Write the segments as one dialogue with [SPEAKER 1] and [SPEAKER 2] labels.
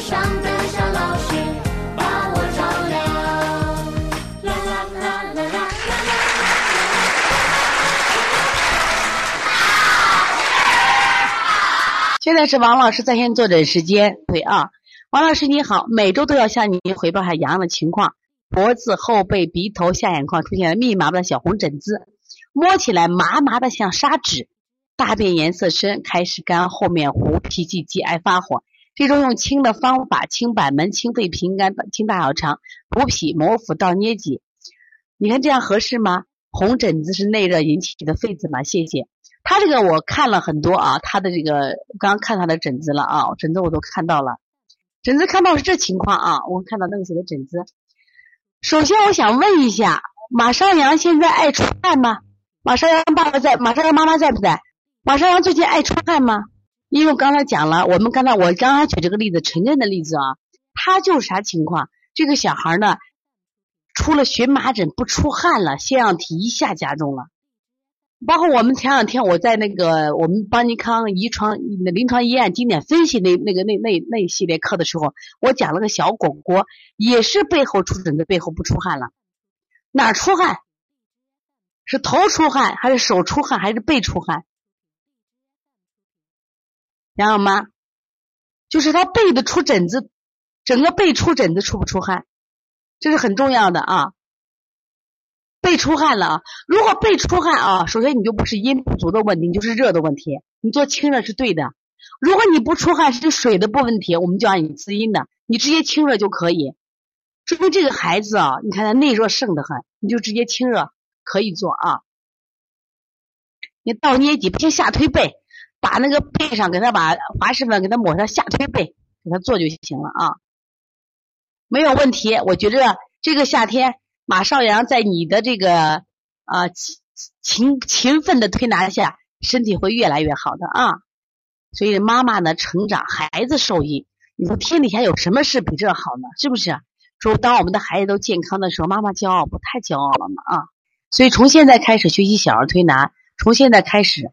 [SPEAKER 1] 上的小老师把我照亮。啦啦啦啦啦啦啦！现在是王老师在线坐诊时间，对啊。王老师你好，每周都要向您汇报一下洋洋的情况，脖子、后背、鼻头、下眼眶出现了密麻麻的小红疹子，摸起来麻麻的像砂纸，大便颜色深，开始干，后面糊，脾气急，爱发火，这种用清的方法，清板门、清肺平肝、清大小肠、补脾摩腹到捏脊，你看这样合适吗？红疹子是内热引起的痱子吗？谢谢。他这个我看了很多啊，他的这个刚看他的疹子了啊，疹子我都看到了，疹子看到是这情况啊，我看到那个谁的疹子。首先我想问一下，马少阳现在爱出汗吗？马少阳爸爸在，马少阳妈妈在不在？马少阳最近爱出汗吗？因为刚才讲了，我们刚才我刚刚举这个例子，陈真的例子啊，他就是啥情况？这个小孩呢，出了荨麻疹不出汗了，腺样体一下加重了。包括我们前两天我在那个我们邦尼康遗传临床医院经典分析那那个那那那系列课的时候，我讲了个小果果，也是背后出疹子，背后不出汗了，哪出汗？是头出汗，还是手出汗，还是背出汗？想好吗？就是他背的出疹子，整个背出疹子，出不出汗？这是很重要的啊。背出汗了！如果背出汗啊，首先你就不是阴不足的问题，你就是热的问题。你做清热是对的。如果你不出汗是水的不问题，我们就让你滋阴的，你直接清热就可以。说明这个孩子啊，你看他内热盛得很，你就直接清热可以做啊。你倒捏脊，不下推背，把那个背上给他把滑石粉给他抹上下推背，给他做就行了啊。没有问题，我觉着这个夏天。马少阳在你的这个啊勤勤勤奋的推拿下，身体会越来越好的啊。所以妈妈呢成长，孩子受益。你说天底下有什么事比这好呢？是不是？说当我们的孩子都健康的时候，妈妈骄傲不太骄傲了吗？啊！所以从现在开始学习小儿推拿，从现在开始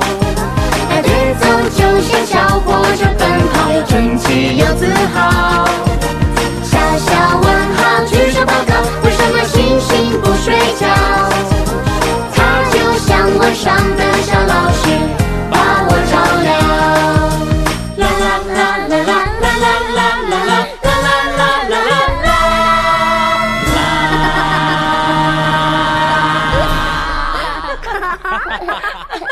[SPEAKER 2] 自豪。小小问号，举手报告，为什么星星不睡觉？
[SPEAKER 1] 它
[SPEAKER 2] 就像晚上的小老师，把我照亮。Ha ha ha!